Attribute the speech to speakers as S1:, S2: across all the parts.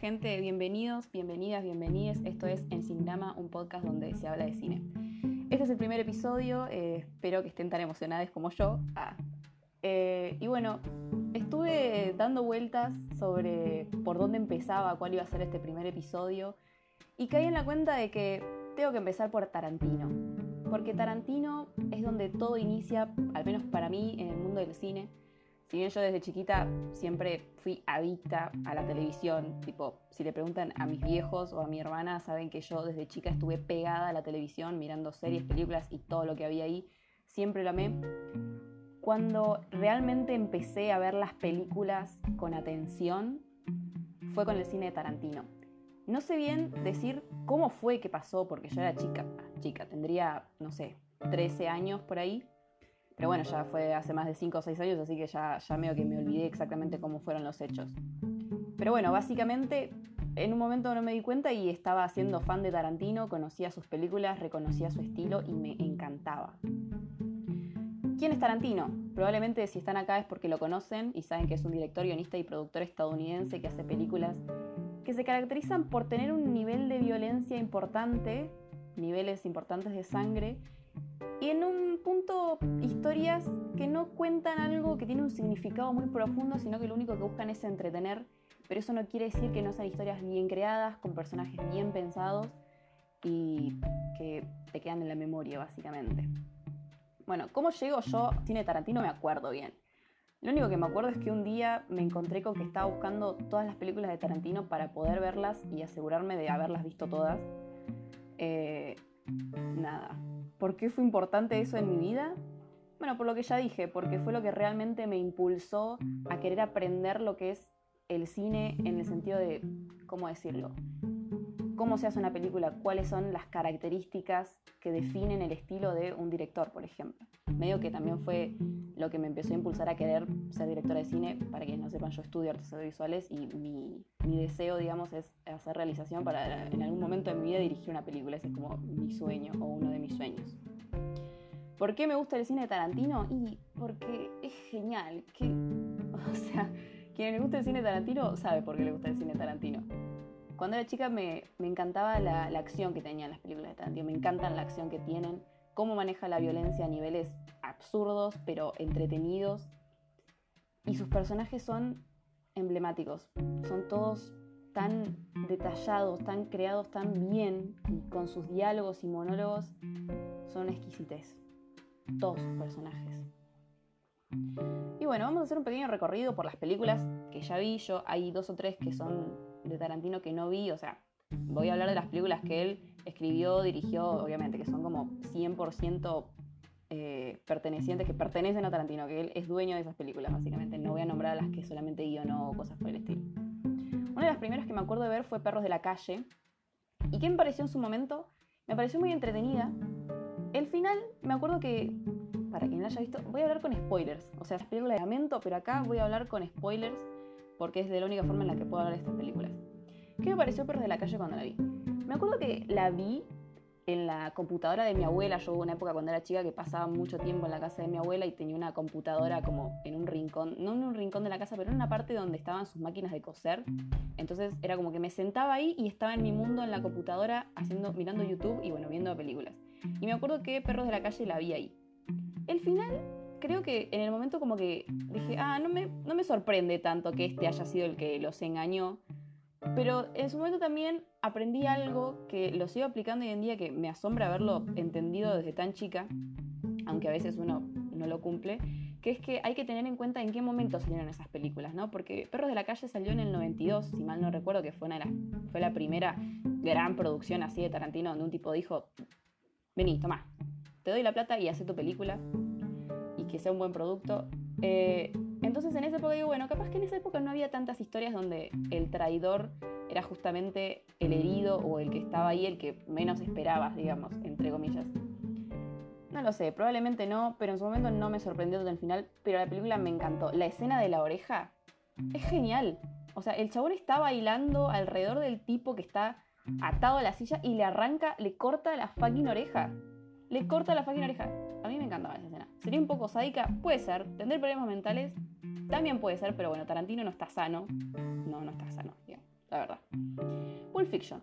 S1: gente, bienvenidos, bienvenidas, bienvenides. Esto es Ensignama, un podcast donde se habla de cine. Este es el primer episodio, eh, espero que estén tan emocionados como yo. Ah. Eh, y bueno, estuve dando vueltas sobre por dónde empezaba, cuál iba a ser este primer episodio, y caí en la cuenta de que tengo que empezar por Tarantino. Porque Tarantino es donde todo inicia, al menos para mí, en el mundo del cine si bien yo desde chiquita siempre fui adicta a la televisión, tipo, si le preguntan a mis viejos o a mi hermana, saben que yo desde chica estuve pegada a la televisión, mirando series, películas y todo lo que había ahí, siempre lo amé. Cuando realmente empecé a ver las películas con atención, fue con el cine de Tarantino. No sé bien decir cómo fue que pasó, porque yo era chica, chica, tendría, no sé, 13 años por ahí, pero bueno, ya fue hace más de 5 o 6 años, así que ya, ya medio que me olvidé exactamente cómo fueron los hechos. Pero bueno, básicamente en un momento no me di cuenta y estaba siendo fan de Tarantino, conocía sus películas, reconocía su estilo y me encantaba. ¿Quién es Tarantino? Probablemente si están acá es porque lo conocen y saben que es un director, guionista y productor estadounidense que hace películas que se caracterizan por tener un nivel de violencia importante, niveles importantes de sangre y en un punto, historias que no cuentan algo que tiene un significado muy profundo, sino que lo único que buscan es entretener, pero eso no quiere decir que no sean historias bien creadas, con personajes bien pensados y que te quedan en la memoria, básicamente. Bueno, ¿cómo llego yo a cine Tarantino? Me acuerdo bien. Lo único que me acuerdo es que un día me encontré con que estaba buscando todas las películas de Tarantino para poder verlas y asegurarme de haberlas visto todas. Eh, nada, ¿Por qué fue importante eso en mi vida? Bueno, por lo que ya dije, porque fue lo que realmente me impulsó a querer aprender lo que es el cine en el sentido de, ¿cómo decirlo? Cómo se hace una película, cuáles son las características que definen el estilo de un director, por ejemplo. Medio que también fue lo que me empezó a impulsar a querer ser directora de cine. Para quienes no sepan, yo estudio artes audiovisuales y mi, mi deseo, digamos, es hacer realización para en algún momento de mi vida dirigir una película. Ese es como mi sueño o uno de mis sueños. ¿Por qué me gusta el cine de Tarantino? Y porque es genial. Que, o sea, quien le gusta el cine de Tarantino sabe por qué le gusta el cine de Tarantino. Cuando era chica me, me encantaba la, la, acción que tenían las películas de Tarantino. Me encantan la acción que tienen, cómo maneja la violencia a niveles absurdos, pero entretenidos. Y sus personajes son emblemáticos. Son todos tan detallados, tan creados tan bien, y con sus diálogos y monólogos, son exquisites. Todos sus personajes. Y bueno, vamos a hacer un pequeño recorrido por las películas que ya vi. Yo hay dos o tres que son de Tarantino que no vi, o sea, voy a hablar de las películas que él escribió, dirigió, obviamente, que son como 100% eh, pertenecientes, que pertenecen a Tarantino, que él es dueño de esas películas, básicamente. No voy a nombrar a las que solamente guionó o cosas por el estilo. Una de las primeras que me acuerdo de ver fue Perros de la Calle. ¿Y qué me pareció en su momento? Me pareció muy entretenida. El final, me acuerdo que, para quien la haya visto, voy a hablar con spoilers. O sea, es película de lamento, pero acá voy a hablar con spoilers porque es de la única forma en la que puedo hablar de estas películas. ¿Qué me pareció Perros de la Calle cuando la vi? Me acuerdo que la vi en la computadora de mi abuela. Yo hubo una época cuando era chica que pasaba mucho tiempo en la casa de mi abuela y tenía una computadora como en un rincón, no en un rincón de la casa, pero en una parte donde estaban sus máquinas de coser. Entonces era como que me sentaba ahí y estaba en mi mundo en la computadora haciendo, mirando YouTube y bueno, viendo películas. Y me acuerdo que Perros de la Calle la vi ahí. El final, creo que en el momento como que dije, ah, no me, no me sorprende tanto que este haya sido el que los engañó. Pero en su momento también aprendí algo que lo sigo aplicando hoy en día, que me asombra haberlo entendido desde tan chica, aunque a veces uno no lo cumple, que es que hay que tener en cuenta en qué momento salieron esas películas, ¿no? Porque Perros de la Calle salió en el 92, si mal no recuerdo, que fue, una fue la primera gran producción así de Tarantino, donde un tipo dijo, vení, toma, te doy la plata y haz tu película y que sea un buen producto. Eh, entonces en esa época digo, bueno, capaz que en esa época no había tantas historias donde el traidor era justamente el herido o el que estaba ahí, el que menos esperabas, digamos, entre comillas. No lo sé, probablemente no, pero en su momento no me sorprendió todo el final, pero la película me encantó. La escena de la oreja es genial. O sea, el chabón está bailando alrededor del tipo que está atado a la silla y le arranca, le corta la fucking oreja. Le corta la fucking oreja. A mí me encantaba esa escena. ¿Sería un poco sádica? Puede ser. ¿Tendré problemas mentales? También puede ser, pero bueno, Tarantino no está sano. No, no está sano. la verdad. Pulp Fiction.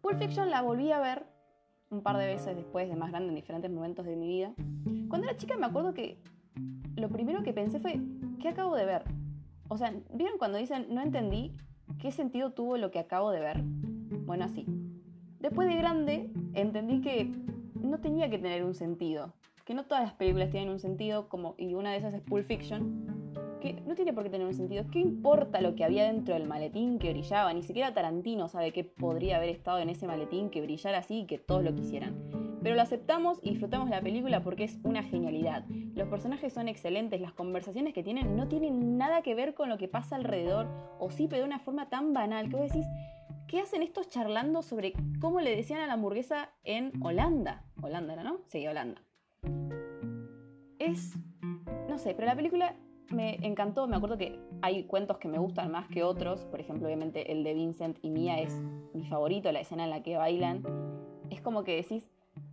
S1: Pulp Fiction la volví a ver un par de veces después de más grande en diferentes momentos de mi vida. Cuando era chica me acuerdo que lo primero que pensé fue, ¿qué acabo de ver? O sea, ¿vieron cuando dicen, no entendí qué sentido tuvo lo que acabo de ver? Bueno, así. Después de grande entendí que no tenía que tener un sentido, que no todas las películas tienen un sentido, como, y una de esas es Pulp Fiction, que no tiene por qué tener un sentido. ¿Qué importa lo que había dentro del maletín que brillaba? Ni siquiera Tarantino sabe qué podría haber estado en ese maletín que brillara así y que todos lo quisieran. Pero lo aceptamos y disfrutamos la película porque es una genialidad. Los personajes son excelentes, las conversaciones que tienen no tienen nada que ver con lo que pasa alrededor, o sí, pero de una forma tan banal que vos decís, ¿qué hacen estos charlando sobre cómo le decían a la hamburguesa en Holanda? Holanda era, ¿no? Sí, Holanda. Es, no sé, pero la película me encantó. Me acuerdo que hay cuentos que me gustan más que otros. Por ejemplo, obviamente el de Vincent y Mia es mi favorito, la escena en la que bailan. Es como que decís,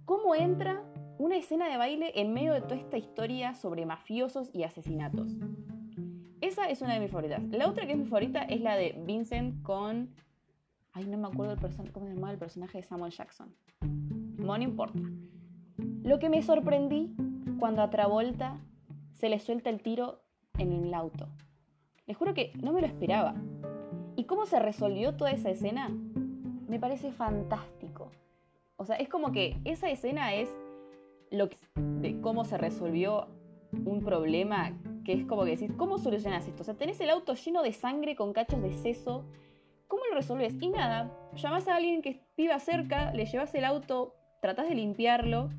S1: ¿cómo entra una escena de baile en medio de toda esta historia sobre mafiosos y asesinatos? Esa es una de mis favoritas. La otra que es mi favorita es la de Vincent con... Ay, no me acuerdo el cómo se llamaba el personaje de Samuel Jackson. No, importa. Lo que me sorprendí cuando a Travolta se le suelta el tiro en el auto. Les juro que no me lo esperaba. ¿Y cómo se resolvió toda esa escena? Me parece fantástico. O sea, es como que esa escena es lo que, de cómo se resolvió un problema que es como que decís, ¿cómo solucionas esto? O sea, tenés el auto lleno de sangre con cachos de seso. ¿Cómo lo resolves? Y nada, llamás a alguien que viva cerca, le llevas el auto, tratás de limpiarlo.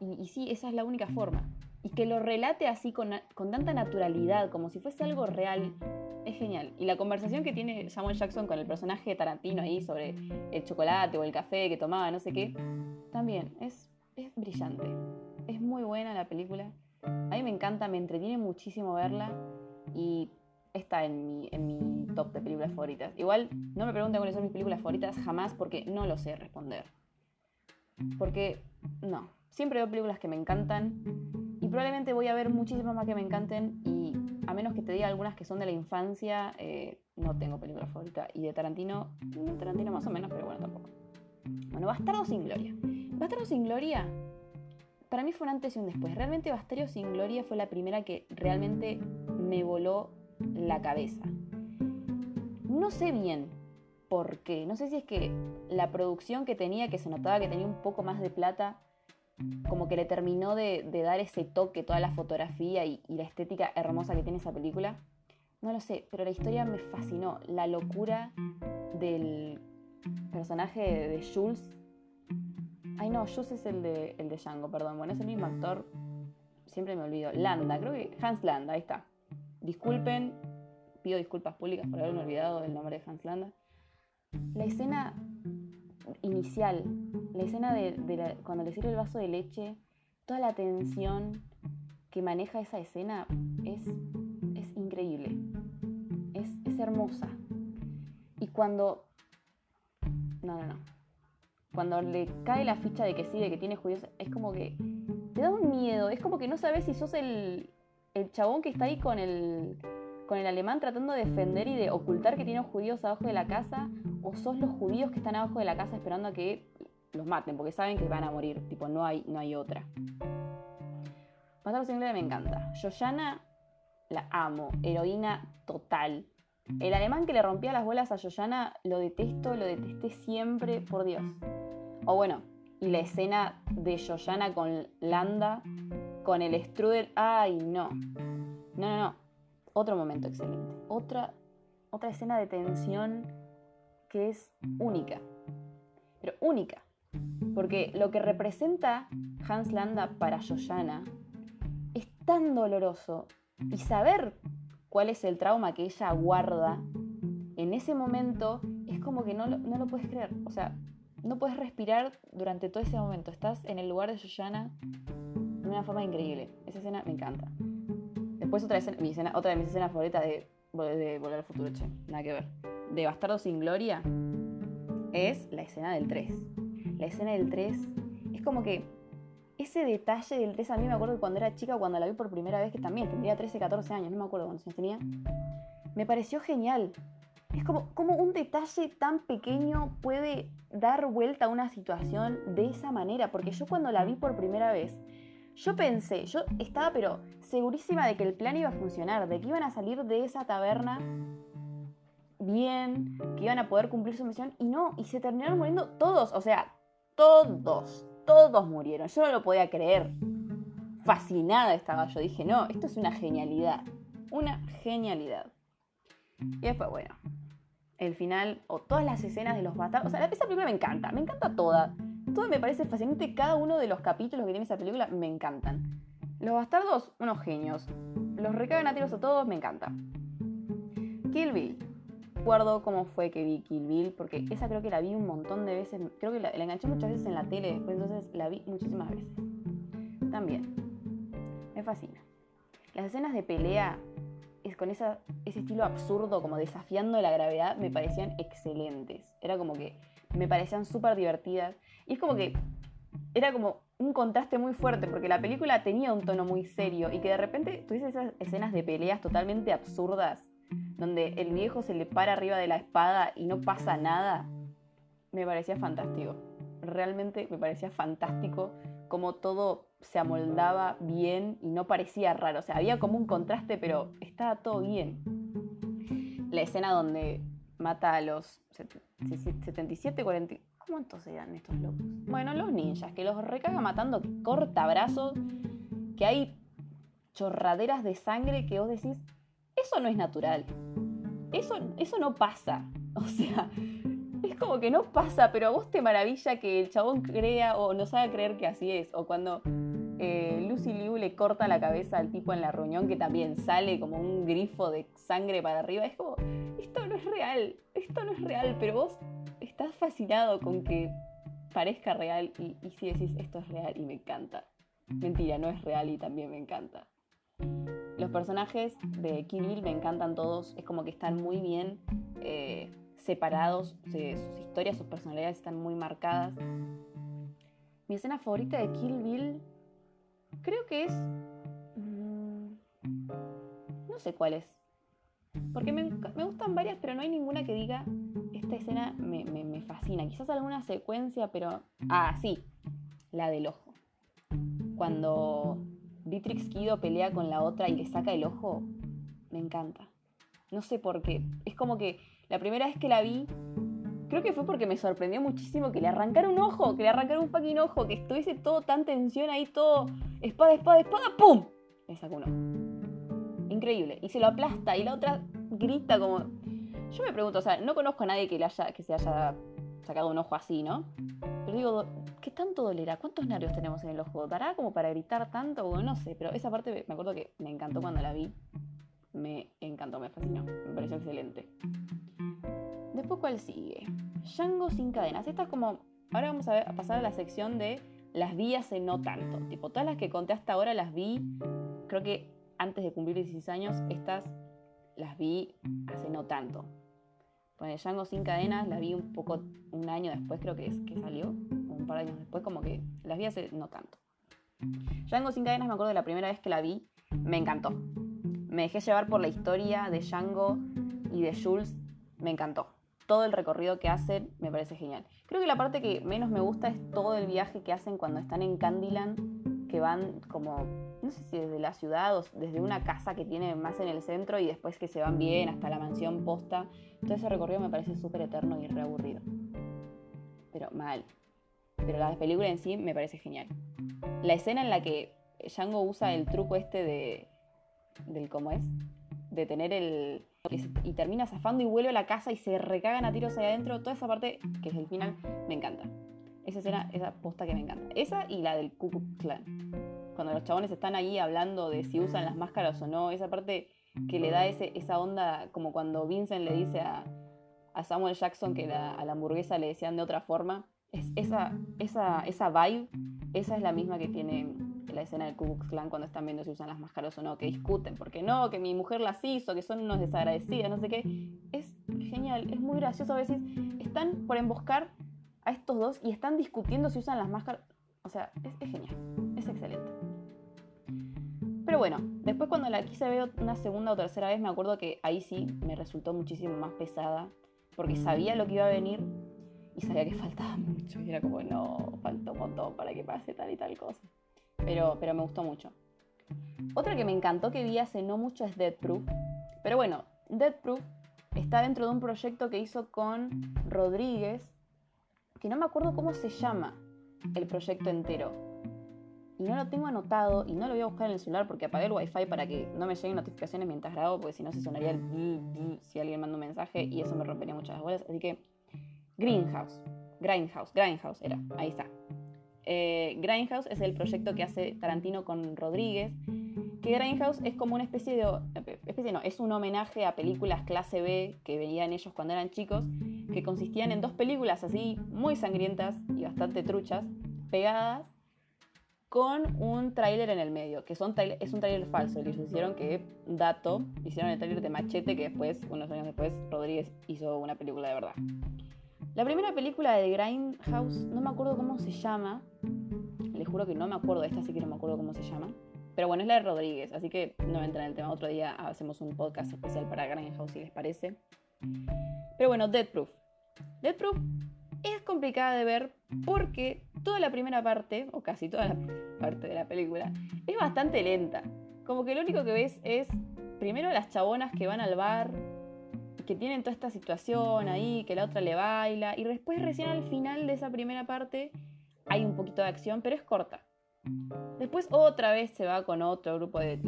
S1: Y, y sí, esa es la única forma y que lo relate así con, tanta naturalidad, como si fuese algo real, es genial. Y la conversación que tiene Samuel Jackson con el personaje Tarantino ahí sobre el chocolate o el café que tomaba, no sé qué, también es, es brillante. Es muy buena la película. A mí me encanta, me entretiene muchísimo verla y está en mi, en mi top de películas favoritas. Igual no me pregunten cuáles son mis películas favoritas jamás porque no lo sé responder. Porque no, siempre veo películas que me encantan probablemente voy a ver muchísimas más que me encanten y a menos que te diga algunas que son de la infancia, eh, no tengo película favorita. Y de Tarantino, mm, Tarantino más o menos, pero bueno, tampoco. Bueno, Bastardo sin Gloria. Bastardo sin Gloria, para mí fue un antes y un después. Realmente Bastardo sin Gloria fue la primera que realmente me voló la cabeza. No sé bien por qué. No sé si es que la producción que tenía, que se notaba que tenía un poco más de plata, como que le terminó de, dar ese toque, toda la fotografía y, la estética hermosa que tiene esa película. No lo sé, pero la historia me fascinó. La locura del personaje de, Jules. Ay, no, Jules es el de, el de Django, perdón. Bueno, es el mismo actor. Siempre me olvido. Landa, creo que Hans Landa, ahí está. Disculpen, pido disculpas públicas por haberme olvidado el nombre de Hans Landa. La escena inicial, la escena de, cuando le sirve el vaso de leche, toda la tensión que maneja esa escena es, es increíble, es, es hermosa. Y cuando... No, no, no. Cuando le cae la ficha de que sí, de que tiene judíos, es como que te da un miedo, es como que no sabes si sos el, el chabón que está ahí con el, con el alemán tratando de defender y de ocultar que tiene judíos abajo de la casa, o sos los judíos que están abajo de la casa esperando a que los maten, porque saben que van a morir, tipo, no hay, no hay otra. Sin Gloria me encanta. Yoyana la amo, heroína total. El alemán que le rompía las bolas a Yoyana lo detesto, lo detesté siempre, por Dios. O bueno, y la escena de Yoyana con Landa, con el Strudel. ¡Ay, no! No, no, no. Otro momento excelente. Otra, otra escena de tensión que es única. Pero única. Porque lo que representa Hans Landa para Yoyana es tan doloroso. Y saber cuál es el trauma que ella guarda en ese momento es como que no lo, no lo puedes creer. O sea, no puedes respirar durante todo ese momento. Estás en el lugar de Yoyana de una forma increíble. Esa escena me encanta. Después otra, escena, otra de mis escenas favoritas de, de Volver al Futuro, che. Nada que ver. De Bastardo sin Gloria es la escena del 3 la escena del 3, es como que ese detalle del 3 a mí me acuerdo cuando era chica, cuando la vi por primera vez, que también tendría 13, 14 años, no me acuerdo cuántos años tenía, me pareció genial. es como, como un detalle tan pequeño puede dar vuelta a una situación de esa manera. Porque yo cuando la vi por primera vez, yo pensé, yo estaba pero segurísima de que el plan iba a funcionar, de que iban a salir de esa taberna bien, que iban a poder cumplir su misión y no, y se terminaron muriendo todos, o sea, todos, todos murieron. Yo no lo podía creer. Fascinada estaba yo, dije, no, esto es una genialidad, una genialidad. Y después, bueno, el final, o todas las escenas de los bastardos, o sea, esa película me encanta, me encanta toda. Todo me parece fascinante, cada uno de los capítulos que tiene esa película me encantan. Los bastardos, unos genios. Los recagan a tiros a todos, me encanta. Kill Bill, recuerdo cómo fue que vi Kill Bill, porque esa creo que la vi un montón de veces, creo que la, enganché muchas veces en la tele después, entonces la vi muchísimas veces. También, me fascina. Las escenas de pelea es con ese estilo absurdo, como desafiando la gravedad, me parecían excelentes. Era como que me parecían súper divertidas. Y es como que era como un contraste muy fuerte, porque la película tenía un tono muy serio y que de repente tuviese esas escenas de peleas totalmente absurdas donde el viejo se le para arriba de la espada y no pasa nada, me parecía fantástico. Realmente me parecía fantástico cómo todo se amoldaba bien y no parecía raro. O sea, había como un contraste, pero estaba todo bien. La escena donde mata a los 77, 40... ¿Cuántos eran estos locos? Bueno, los ninjas, que los recaga matando corta brazos, que hay chorraderas de sangre que vos decís, eso no es natural. Eso, eso no pasa. O sea, es como que no pasa, pero a vos te maravilla que el chabón crea o nos haga creer que así es. O cuando eh, Lucy Liu le corta la cabeza al tipo en la reunión, que también sale como un grifo de sangre para arriba. Es como, esto no es real, esto no es real, pero vos estás fascinado con que parezca real y, y decís esto es real y me encanta. Mentira, no es real y también me encanta. Los personajes de Kill me encantan todos, es como que están muy bien eh, separados, sus historias, sus personalidades están muy marcadas. Mi escena favorita de Kill Bill creo que es... Mm, no sé cuál es. Porque me, gustan varias, pero no hay ninguna que diga, esta escena me, me fascina. Quizás alguna secuencia, pero... Ah, sí, la del ojo. Cuando Beatrix Kido pelea con la otra y le saca el ojo, me encanta. No sé por qué. Es como que la primera vez que la vi, creo que fue porque me sorprendió muchísimo que le arrancara un ojo, que le arrancara un fucking ojo, que estuviese todo tan tensión ahí, todo espada, espada, espada, ¡pum! Le saca un ojo. Increíble. Y se lo aplasta y la otra grita como... Yo me pregunto, o sea, no conozco a nadie que, le haya, que se haya sacado un ojo así, ¿no? Pero digo, ¿qué tanto dolerá? ¿Cuántos nervios tenemos en el ojo? ¿Dará como para gritar tanto? o no sé, pero esa parte me acuerdo que me encantó cuando la vi. Me encantó, me fascinó. Me pareció excelente. Después, ¿cuál sigue? Django sin cadenas. Esta es como. Ahora vamos a, a pasar a la sección de las vi hace no tanto. Tipo, todas las que conté hasta ahora las vi. Creo que antes de cumplir 16 años, estas las vi hace no tanto. Bueno, Django sin cadenas la vi un poco, un año después creo que es que salió, un par de años después, como que las vi hace no tanto. Django sin cadenas me acuerdo de la primera vez que la vi, me encantó. Me dejé llevar por la historia de Django y de Jules, me encantó. Todo el recorrido que hacen me parece genial. Creo que la parte que menos me gusta es todo el viaje que hacen cuando están en Candyland, que van como no sé si desde la ciudad o desde una casa que tiene más en el centro y después que se van bien hasta la mansión posta. Todo ese recorrido me parece súper eterno y reaburrido. Pero mal. Pero la película en sí me parece genial. La escena en la que Django usa el truco este de. del cómo es. De tener el. y termina zafando y vuelve a la casa y se recagan a tiros ahí adentro. Toda esa parte, que es el final, me encanta. Esa escena, esa posta que me encanta. Esa y la del Ku Klux cuando los chabones están ahí hablando de si usan las máscaras o no, esa parte que le da ese, esa onda, como cuando Vincent le dice a, Samuel Jackson que a la hamburguesa le decían de otra forma, es esa, esa, esa vibe, esa es la misma que tiene la escena del Ku Klux Klan cuando están viendo si usan las máscaras o no, que discuten, porque no, que mi mujer las hizo, que son unos desagradecidas, no sé qué. Es genial, es muy gracioso a veces. Están por emboscar a estos dos y están discutiendo si usan las máscaras. O sea, es, es genial, es excelente. Pero bueno, después cuando la quise ver una segunda o tercera vez, me acuerdo que ahí sí me resultó muchísimo más pesada, porque sabía lo que iba a venir y sabía que faltaba mucho. Y era como, no, falta un montón para que pase tal y tal cosa. Pero, pero me gustó mucho. Otra que me encantó que vi hace no mucho es Dead Proof. Pero bueno, Dead Proof está dentro de un proyecto que hizo con Rodríguez, que no me acuerdo cómo se llama el proyecto entero. Y no lo tengo anotado y no lo voy a buscar en el celular porque apagué el wifi para que no me lleguen notificaciones mientras grabo, porque si no se sonaría el si alguien manda un mensaje y eso me rompería muchas las bolas. Así que Greenhouse, Grindhouse, Grindhouse era, ahí está. Eh, Grindhouse es el proyecto que hace Tarantino con Rodríguez, que Grindhouse es como una especie de, no, es un homenaje a películas clase B que veían ellos cuando eran chicos, que consistían en dos películas así muy sangrientas y bastante truchas, pegadas con un tráiler en el medio, que son es un tráiler falso, ellos hicieron que, dato, hicieron el tráiler de Machete, que después, unos años después, Rodríguez hizo una película de verdad. La primera película de Grindhouse, no me acuerdo cómo se llama, les juro que no me acuerdo, esta sí que no me acuerdo cómo se llama, pero bueno, es la de Rodríguez, así que no entra en el tema. Otro día hacemos un podcast especial para Grindhouse si les parece. Pero bueno, Dead Proof. Proof es complicada de ver porque toda la primera parte, o casi toda la parte de la película, es bastante lenta. Como que lo único que ves es primero las chabonas que van al bar, que tienen toda esta situación ahí, que la otra le baila, y después recién al final de esa primera parte hay un poquito de acción, pero es corta. Después otra vez se va con otro grupo de,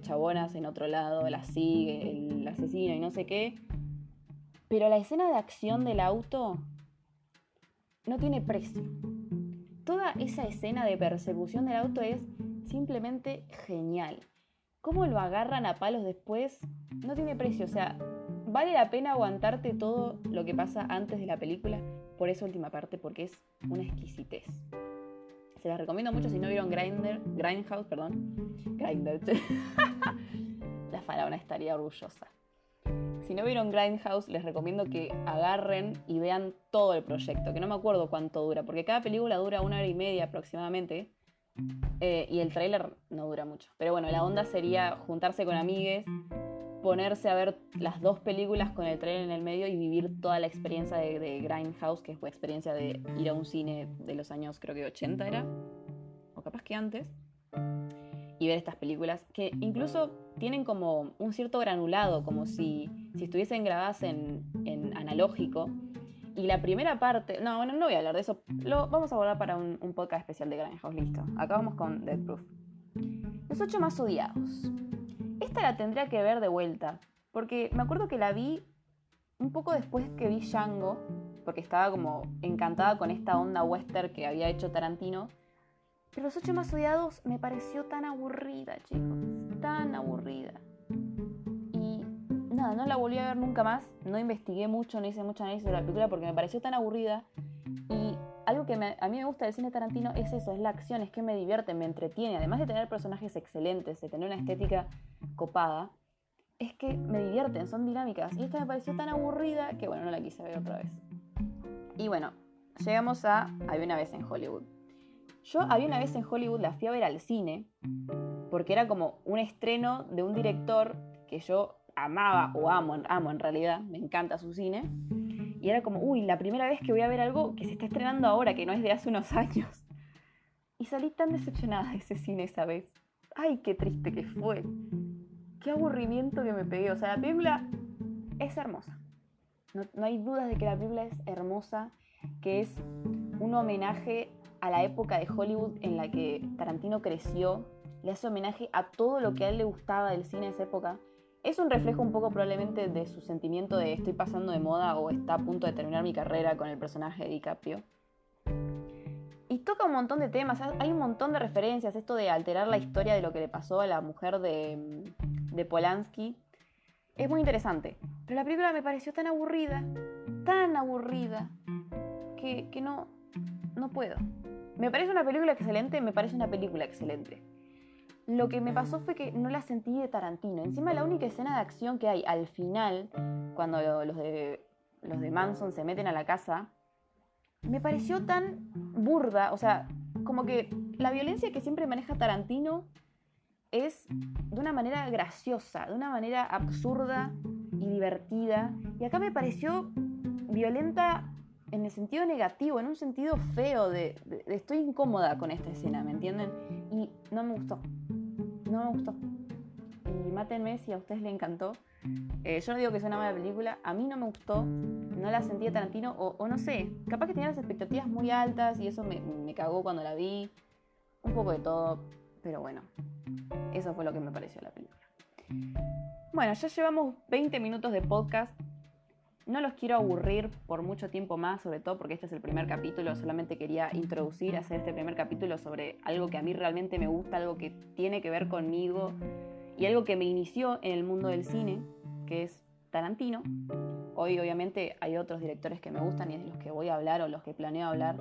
S1: chabonas en otro lado, la sigue, el asesino y no sé qué. Pero la escena de acción del auto no tiene precio. Toda esa escena de persecución del auto es simplemente genial. Cómo lo agarran a palos después no tiene precio. O sea, vale la pena aguantarte todo lo que pasa antes de la película por esa última parte porque es una exquisitez. Se las recomiendo mucho si no vieron Grinder, Grindhouse, perdón. Grinder. la faraona estaría orgullosa. Si no vieron Grindhouse, les recomiendo que agarren y vean todo el proyecto, que no me acuerdo cuánto dura, porque cada película dura una hora y media aproximadamente, eh, y el tráiler no dura mucho. Pero bueno, la onda sería juntarse con amigues, ponerse a ver las dos películas con el trailer en el medio y vivir toda la experiencia de, de Grindhouse, que fue experiencia de ir a un cine de los años, creo que 80 era, o capaz que antes y ver estas películas que incluso tienen como un cierto granulado, como si, si estuviesen grabadas en, en, analógico. Y la primera parte, no, bueno, no voy a hablar de eso, lo vamos a volver para un, podcast especial de Grindhouse, listo. Acá vamos con Dead Proof. Los ocho más odiados. Esta la tendría que ver de vuelta, porque me acuerdo que la vi un poco después que vi Django, porque estaba como encantada con esta onda western que había hecho Tarantino pero Los ocho más odiados me pareció tan aburrida, chicos. Tan aburrida. Y nada, no la volví a ver nunca más. No investigué mucho, no hice mucho análisis de la película porque me pareció tan aburrida. Y algo que a mí me gusta del cine Tarantino es eso, es la acción, es que me divierte, me entretiene. Además de tener personajes excelentes, de tener una estética copada, es que me divierten, son dinámicas. Y esta me pareció tan aburrida que bueno, no la quise ver otra vez. Y bueno, llegamos a Había una vez en Hollywood. Yo había una vez en Hollywood, la fui a ver al cine, porque era como un estreno de un director que yo amaba o amo, amo en realidad, me encanta su cine. Y era como, uy, la primera vez que voy a ver algo que se está estrenando ahora, que no es de hace unos años. Y salí tan decepcionada de ese cine esa vez. Ay, qué triste que fue. Qué aburrimiento que me pegué. O sea, la película es hermosa. No, no hay dudas de que la película es hermosa, que es un homenaje a la época de Hollywood en la que Tarantino creció, le hace homenaje a todo lo que a él le gustaba del cine de esa época. Es un reflejo un poco probablemente de su sentimiento de estoy pasando de moda o está a punto de terminar mi carrera con el personaje de DiCaprio. Y toca un montón de temas, hay un montón de referencias, esto de alterar la historia de lo que le pasó a la mujer de, de Polanski. Es muy interesante, pero la película me pareció tan aburrida, tan aburrida, que, que no, no puedo. Me parece una película excelente, me parece una película excelente. Lo que me pasó fue que no la sentí de Tarantino. Encima la única escena de acción que hay al final, cuando los de, los de Manson se meten a la casa, me pareció tan burda, o sea, como que la violencia que siempre maneja Tarantino es de una manera graciosa, de una manera absurda y divertida. Y acá me pareció violenta en el sentido negativo, en un sentido feo, de, estoy incómoda con esta escena, ¿me entienden? Y no me gustó, no me gustó. Y mátenme si a ustedes les encantó. Eh, yo no digo que sea una mala película, a mí no me gustó, no la sentí de Tarantino, o, no sé, capaz que tenía las expectativas muy altas y eso me, me cagó cuando la vi, un poco de todo, pero bueno, eso fue lo que me pareció la película. Bueno, ya llevamos 20 minutos de podcast. No los quiero aburrir por mucho tiempo más, sobre todo porque este es el primer capítulo. Solamente quería introducir, hacer este primer capítulo sobre algo que a mí realmente me gusta, algo que tiene que ver conmigo y algo que me inició en el mundo del cine, que es Tarantino. Hoy obviamente hay otros directores que me gustan y de los que voy a hablar o los que planeo hablar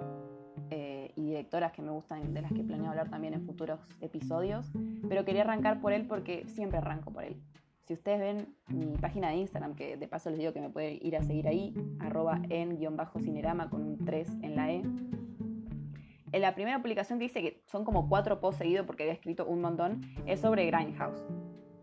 S1: eh, y directoras que me gustan, de las que planeo hablar también en futuros episodios, pero quería arrancar por él porque siempre arranco por él. Si ustedes ven mi página de Instagram, que de paso les digo que me pueden ir a seguir ahí, arroba en-cinerama con un 3 en la E. En la primera publicación que hice, que son como cuatro posts seguidos porque había escrito un montón, es sobre Grindhouse.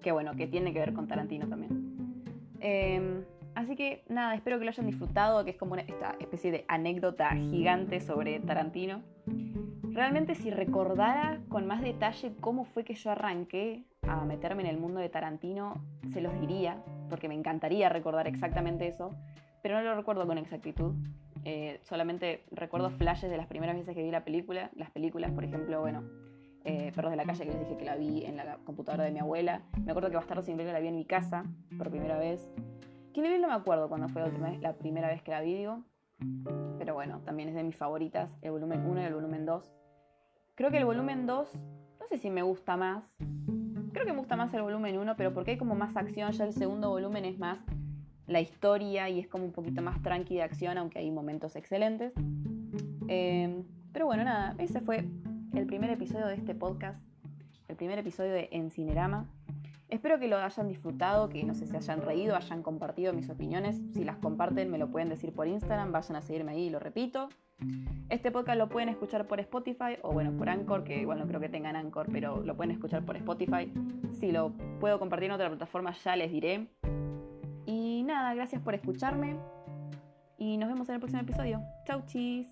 S1: Que bueno, que tiene que ver con Tarantino también. Eh, Así que nada, espero que lo hayan disfrutado, que es como esta especie de anécdota gigante sobre Tarantino. Realmente si recordara con más detalle cómo fue que yo arranqué a meterme en el mundo de Tarantino, se los diría, porque me encantaría recordar exactamente eso, pero no lo recuerdo con exactitud. Eh, solamente recuerdo flashes de las primeras veces que vi la película. Las películas, por ejemplo, bueno, eh, Perros de la calle, que les dije que la vi en la computadora de mi abuela. Me acuerdo que Bastardo sin Gloria la vi en mi casa por primera vez. Kill Bill no me acuerdo cuando fue la, primera vez que la vi, digo. Pero bueno, también es de mis favoritas, el volumen 1 y el volumen 2. Creo que el volumen 2, no sé si me gusta más. Creo que me gusta más el volumen 1, pero porque hay como más acción. Ya el segundo volumen es más la historia y es como un poquito más tranqui de acción, aunque hay momentos excelentes. Eh, pero bueno, nada, ese fue el primer episodio de este podcast, el primer episodio de Encinerama. Espero que lo hayan disfrutado, que no sé si hayan reído, hayan compartido mis opiniones. Si las comparten, me lo pueden decir por Instagram, vayan a seguirme ahí, lo repito. Este podcast lo pueden escuchar por Spotify o bueno, por Anchor, que igual no creo que tengan Anchor, pero lo pueden escuchar por Spotify. Si lo puedo compartir en otra plataforma, ya les diré. Y nada, gracias por escucharme y nos vemos en el próximo episodio. Chau, chis.